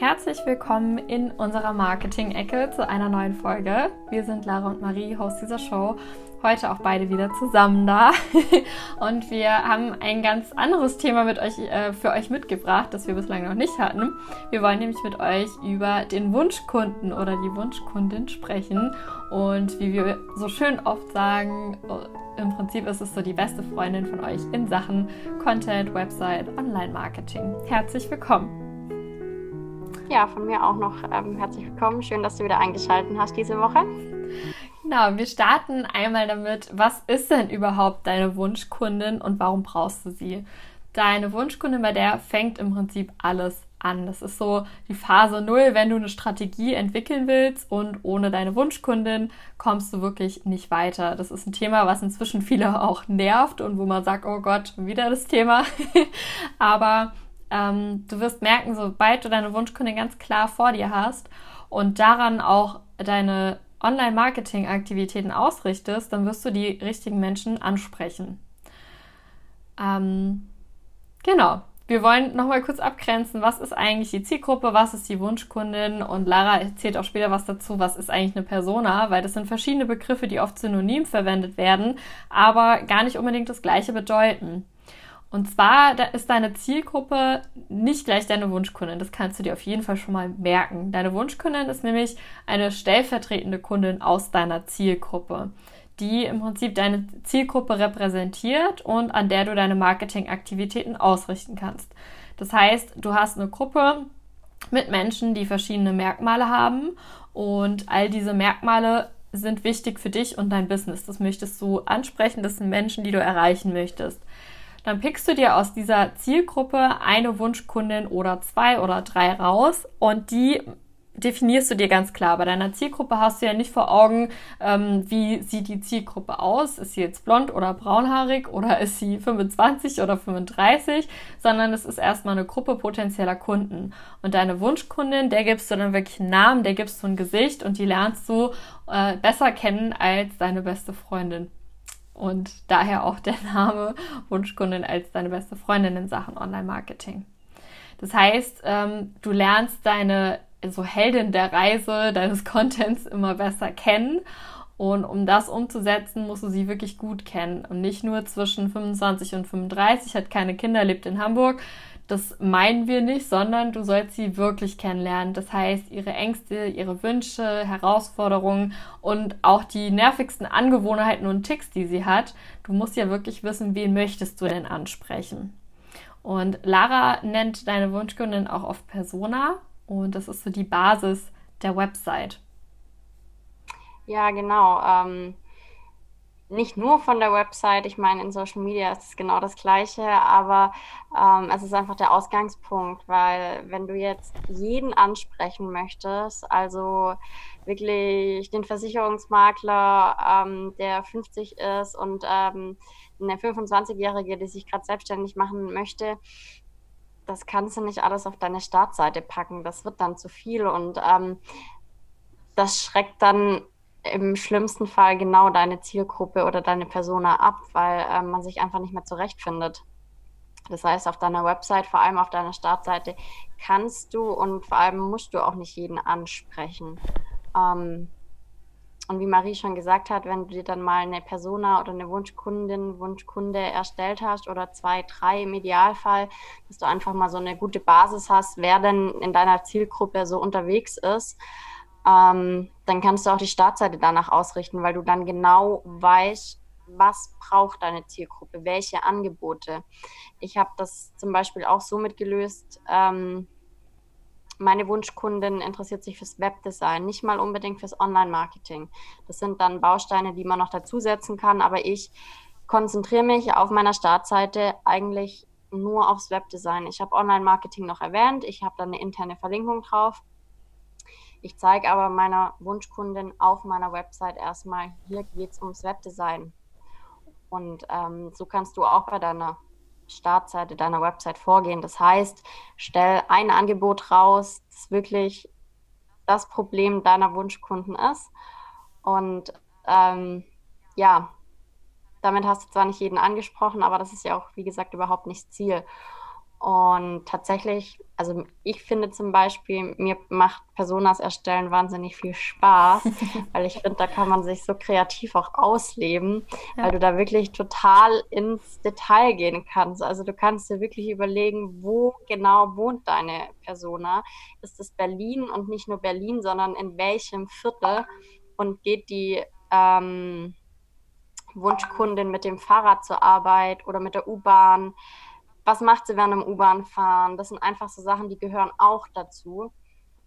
Herzlich willkommen in unserer Marketing-Ecke zu einer neuen Folge. Wir sind Lara und Marie, Host dieser Show. Heute auch beide wieder zusammen da. und wir haben ein ganz anderes Thema mit euch, äh, für euch mitgebracht, das wir bislang noch nicht hatten. Wir wollen nämlich mit euch über den Wunschkunden oder die Wunschkundin sprechen. Und wie wir so schön oft sagen, im Prinzip ist es so die beste Freundin von euch in Sachen Content, Website, Online-Marketing. Herzlich willkommen. Ja, von mir auch noch ähm, herzlich willkommen. Schön, dass du wieder eingeschaltet hast diese Woche. Genau, wir starten einmal damit, was ist denn überhaupt deine Wunschkundin und warum brauchst du sie? Deine Wunschkundin, bei der fängt im Prinzip alles an. Das ist so die Phase null, wenn du eine Strategie entwickeln willst und ohne deine Wunschkundin kommst du wirklich nicht weiter. Das ist ein Thema, was inzwischen viele auch nervt und wo man sagt, oh Gott, wieder das Thema. Aber ähm, du wirst merken, sobald du deine Wunschkundin ganz klar vor dir hast und daran auch deine Online-Marketing-Aktivitäten ausrichtest, dann wirst du die richtigen Menschen ansprechen. Ähm, genau. Wir wollen nochmal kurz abgrenzen, was ist eigentlich die Zielgruppe, was ist die Wunschkundin und Lara erzählt auch später was dazu, was ist eigentlich eine Persona, weil das sind verschiedene Begriffe, die oft synonym verwendet werden, aber gar nicht unbedingt das gleiche bedeuten. Und zwar da ist deine Zielgruppe nicht gleich deine Wunschkundin. Das kannst du dir auf jeden Fall schon mal merken. Deine Wunschkundin ist nämlich eine stellvertretende Kundin aus deiner Zielgruppe, die im Prinzip deine Zielgruppe repräsentiert und an der du deine Marketingaktivitäten ausrichten kannst. Das heißt, du hast eine Gruppe mit Menschen, die verschiedene Merkmale haben und all diese Merkmale sind wichtig für dich und dein Business. Das möchtest du ansprechen. Das sind Menschen, die du erreichen möchtest dann pickst du dir aus dieser Zielgruppe eine Wunschkundin oder zwei oder drei raus und die definierst du dir ganz klar. Bei deiner Zielgruppe hast du ja nicht vor Augen, ähm, wie sieht die Zielgruppe aus. Ist sie jetzt blond oder braunhaarig oder ist sie 25 oder 35, sondern es ist erstmal eine Gruppe potenzieller Kunden. Und deine Wunschkundin, der gibst du dann wirklich einen Namen, der gibst du ein Gesicht und die lernst du äh, besser kennen als deine beste Freundin und daher auch der Name Wunschkundin als deine beste Freundin in Sachen Online-Marketing. Das heißt, ähm, du lernst deine so Heldin der Reise deines Contents immer besser kennen. Und um das umzusetzen, musst du sie wirklich gut kennen. Und nicht nur zwischen 25 und 35, hat keine Kinder, lebt in Hamburg, das meinen wir nicht, sondern du sollst sie wirklich kennenlernen. Das heißt, ihre Ängste, ihre Wünsche, Herausforderungen und auch die nervigsten Angewohnheiten und Ticks, die sie hat. Du musst ja wirklich wissen, wen möchtest du denn ansprechen. Und Lara nennt deine Wunschkundin auch oft Persona und das ist so die Basis der Website. Ja, genau. Ähm nicht nur von der Website, ich meine, in Social Media ist es genau das Gleiche, aber ähm, es ist einfach der Ausgangspunkt, weil wenn du jetzt jeden ansprechen möchtest, also wirklich den Versicherungsmakler, ähm, der 50 ist und ähm, eine 25-Jährige, die sich gerade selbstständig machen möchte, das kannst du nicht alles auf deine Startseite packen. Das wird dann zu viel und ähm, das schreckt dann im schlimmsten Fall genau deine Zielgruppe oder deine Persona ab, weil äh, man sich einfach nicht mehr zurechtfindet. Das heißt, auf deiner Website, vor allem auf deiner Startseite, kannst du und vor allem musst du auch nicht jeden ansprechen. Ähm, und wie Marie schon gesagt hat, wenn du dir dann mal eine Persona oder eine Wunschkundin, Wunschkunde erstellt hast oder zwei, drei im Idealfall, dass du einfach mal so eine gute Basis hast, wer denn in deiner Zielgruppe so unterwegs ist, ähm, dann kannst du auch die Startseite danach ausrichten, weil du dann genau weißt, was braucht deine Zielgruppe, welche Angebote. Ich habe das zum Beispiel auch so mitgelöst. Ähm, meine Wunschkundin interessiert sich fürs Webdesign, nicht mal unbedingt fürs Online-Marketing. Das sind dann Bausteine, die man noch dazusetzen kann, aber ich konzentriere mich auf meiner Startseite eigentlich nur aufs Webdesign. Ich habe Online-Marketing noch erwähnt, ich habe da eine interne Verlinkung drauf ich zeige aber meiner Wunschkundin auf meiner Website erstmal, hier geht es ums Webdesign. Und ähm, so kannst du auch bei deiner Startseite deiner Website vorgehen. Das heißt, stell ein Angebot raus, das wirklich das Problem deiner Wunschkunden ist. Und ähm, ja, damit hast du zwar nicht jeden angesprochen, aber das ist ja auch, wie gesagt, überhaupt nicht Ziel. Und tatsächlich, also ich finde zum Beispiel, mir macht Personas erstellen wahnsinnig viel Spaß, weil ich finde, da kann man sich so kreativ auch ausleben, ja. weil du da wirklich total ins Detail gehen kannst. Also du kannst dir wirklich überlegen, wo genau wohnt deine Persona. Ist es Berlin und nicht nur Berlin, sondern in welchem Viertel und geht die ähm, Wunschkundin mit dem Fahrrad zur Arbeit oder mit der U-Bahn? Was macht sie während dem U-Bahn fahren? Das sind einfach so Sachen, die gehören auch dazu.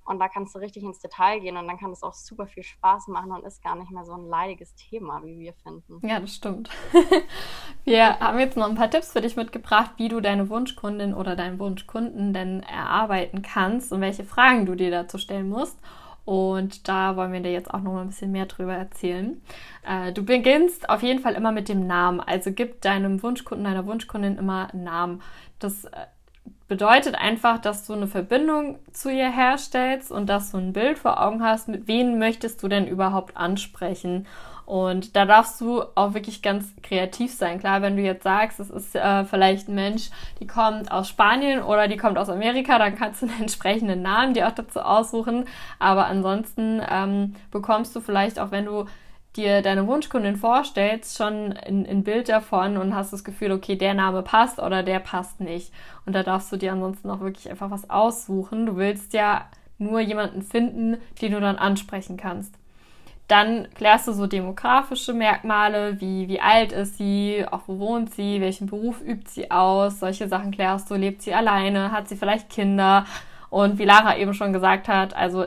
Und da kannst du richtig ins Detail gehen und dann kann es auch super viel Spaß machen und ist gar nicht mehr so ein leidiges Thema, wie wir finden. Ja, das stimmt. wir haben jetzt noch ein paar Tipps für dich mitgebracht, wie du deine Wunschkundin oder deinen Wunschkunden denn erarbeiten kannst und welche Fragen du dir dazu stellen musst. Und da wollen wir dir jetzt auch noch mal ein bisschen mehr drüber erzählen. Äh, du beginnst auf jeden Fall immer mit dem Namen. Also gib deinem Wunschkunden, deiner Wunschkundin immer einen Namen. Das äh, bedeutet einfach, dass du eine Verbindung zu ihr herstellst und dass du ein Bild vor Augen hast, mit wem möchtest du denn überhaupt ansprechen. Und da darfst du auch wirklich ganz kreativ sein. Klar, wenn du jetzt sagst, es ist äh, vielleicht ein Mensch, die kommt aus Spanien oder die kommt aus Amerika, dann kannst du einen entsprechenden Namen dir auch dazu aussuchen. Aber ansonsten ähm, bekommst du vielleicht auch, wenn du dir deine Wunschkundin vorstellst, schon ein, ein, Bild davon und hast das Gefühl, okay, der Name passt oder der passt nicht. Und da darfst du dir ansonsten auch wirklich einfach was aussuchen. Du willst ja nur jemanden finden, den du dann ansprechen kannst. Dann klärst du so demografische Merkmale, wie, wie alt ist sie, auch wo wohnt sie, welchen Beruf übt sie aus, solche Sachen klärst du, lebt sie alleine, hat sie vielleicht Kinder und wie Lara eben schon gesagt hat, also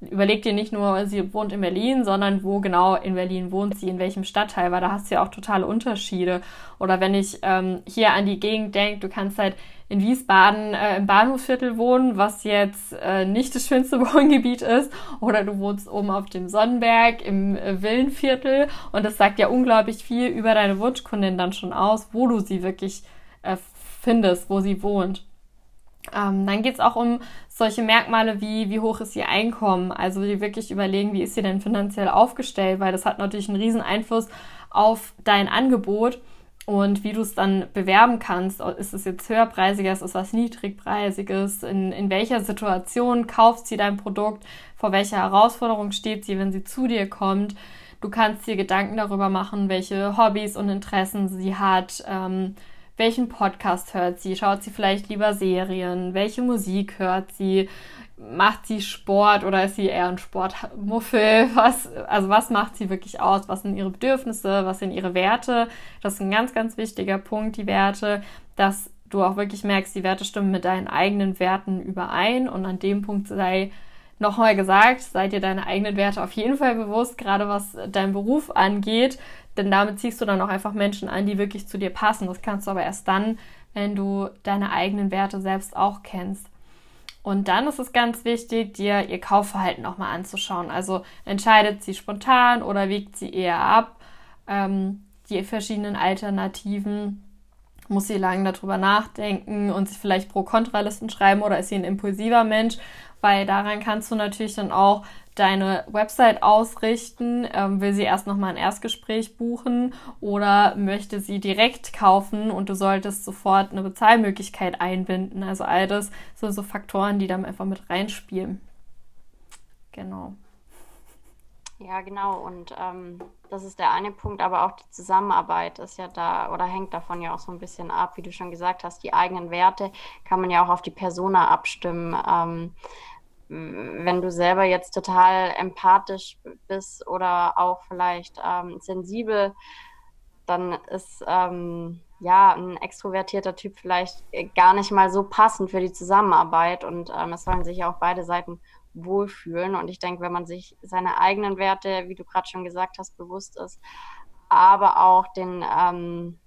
überleg dir nicht nur, sie wohnt in Berlin, sondern wo genau in Berlin wohnt sie, in welchem Stadtteil, weil da hast du ja auch totale Unterschiede. Oder wenn ich ähm, hier an die Gegend denke, du kannst halt in Wiesbaden äh, im Bahnhofsviertel wohnen, was jetzt äh, nicht das schönste Wohngebiet ist, oder du wohnst oben auf dem Sonnenberg im äh, Villenviertel. Und das sagt ja unglaublich viel über deine Wunschkundin dann schon aus, wo du sie wirklich äh, findest, wo sie wohnt. Ähm, dann geht's auch um solche Merkmale wie, wie hoch ist ihr Einkommen, also die wirklich überlegen, wie ist sie denn finanziell aufgestellt, weil das hat natürlich einen riesen Einfluss auf dein Angebot und wie du es dann bewerben kannst. Ist es jetzt höherpreisiger, ist es was niedrigpreisiges? In, in welcher Situation kauft sie dein Produkt? Vor welcher Herausforderung steht sie, wenn sie zu dir kommt? Du kannst dir Gedanken darüber machen, welche Hobbys und Interessen sie hat. Ähm, welchen Podcast hört sie? Schaut sie vielleicht lieber Serien? Welche Musik hört sie? Macht sie Sport oder ist sie eher ein Sportmuffel? Was, also was macht sie wirklich aus? Was sind ihre Bedürfnisse? Was sind ihre Werte? Das ist ein ganz, ganz wichtiger Punkt, die Werte, dass du auch wirklich merkst, die Werte stimmen mit deinen eigenen Werten überein und an dem Punkt sei nochmal gesagt, sei dir deine eigenen Werte auf jeden Fall bewusst, gerade was dein Beruf angeht, denn damit ziehst du dann auch einfach Menschen an, die wirklich zu dir passen. Das kannst du aber erst dann, wenn du deine eigenen Werte selbst auch kennst. Und dann ist es ganz wichtig, dir ihr Kaufverhalten nochmal anzuschauen. Also entscheidet sie spontan oder wiegt sie eher ab? Ähm, die verschiedenen Alternativen. Muss sie lange darüber nachdenken und sich vielleicht Pro-Kontra-Listen schreiben oder ist sie ein impulsiver Mensch? Weil daran kannst du natürlich dann auch deine Website ausrichten? Ähm, will sie erst nochmal ein Erstgespräch buchen oder möchte sie direkt kaufen und du solltest sofort eine Bezahlmöglichkeit einbinden? Also all das sind so Faktoren, die dann einfach mit reinspielen. Genau. Ja, genau. Und ähm, das ist der eine Punkt, aber auch die Zusammenarbeit ist ja da oder hängt davon ja auch so ein bisschen ab, wie du schon gesagt hast. Die eigenen Werte kann man ja auch auf die Persona abstimmen. Ähm, wenn du selber jetzt total empathisch bist oder auch vielleicht ähm, sensibel, dann ist ähm, ja ein extrovertierter Typ vielleicht gar nicht mal so passend für die Zusammenarbeit und ähm, es sollen sich ja auch beide Seiten wohlfühlen. Und ich denke, wenn man sich seine eigenen Werte, wie du gerade schon gesagt hast, bewusst ist, aber auch den ähm,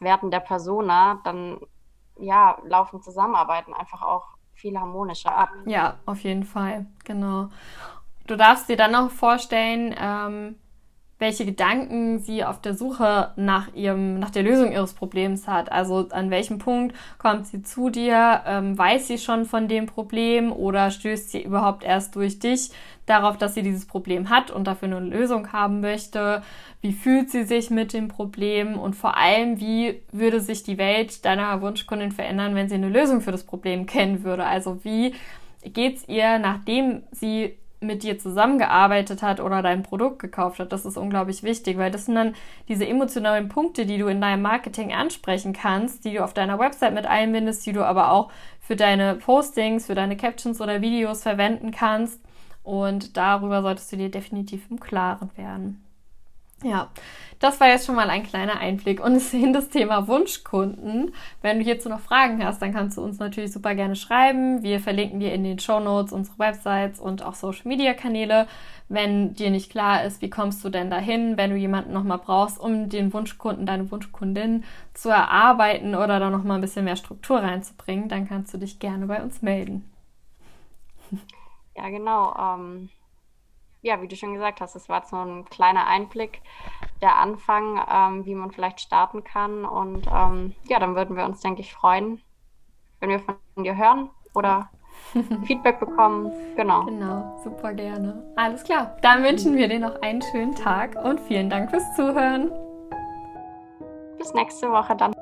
Werten der Persona, dann ja, laufen Zusammenarbeiten einfach auch viel harmonischer ab. Ja, auf jeden Fall, genau. Du darfst dir dann auch vorstellen, ähm, welche Gedanken sie auf der Suche nach ihrem, nach der Lösung ihres Problems hat. Also an welchem Punkt kommt sie zu dir? Ähm, weiß sie schon von dem Problem oder stößt sie überhaupt erst durch dich darauf, dass sie dieses Problem hat und dafür eine Lösung haben möchte? Wie fühlt sie sich mit dem Problem? Und vor allem, wie würde sich die Welt deiner Wunschkundin verändern, wenn sie eine Lösung für das Problem kennen würde? Also wie geht's ihr, nachdem sie mit dir zusammengearbeitet hat oder dein Produkt gekauft hat. Das ist unglaublich wichtig, weil das sind dann diese emotionalen Punkte, die du in deinem Marketing ansprechen kannst, die du auf deiner Website mit einbindest, die du aber auch für deine Postings, für deine Captions oder Videos verwenden kannst. Und darüber solltest du dir definitiv im Klaren werden. Ja, das war jetzt schon mal ein kleiner Einblick und in das Thema Wunschkunden. Wenn du hierzu noch Fragen hast, dann kannst du uns natürlich super gerne schreiben. Wir verlinken dir in den Show Notes unsere Websites und auch Social Media Kanäle. Wenn dir nicht klar ist, wie kommst du denn dahin, wenn du jemanden nochmal brauchst, um den Wunschkunden, deine Wunschkundin zu erarbeiten oder da nochmal ein bisschen mehr Struktur reinzubringen, dann kannst du dich gerne bei uns melden. Ja, genau. Ähm ja, wie du schon gesagt hast, das war jetzt nur ein kleiner Einblick, der Anfang, ähm, wie man vielleicht starten kann. Und ähm, ja, dann würden wir uns, denke ich, freuen, wenn wir von dir hören oder Feedback bekommen. Genau. Genau, super gerne. Alles klar. Dann wünschen wir dir noch einen schönen Tag und vielen Dank fürs Zuhören. Bis nächste Woche dann.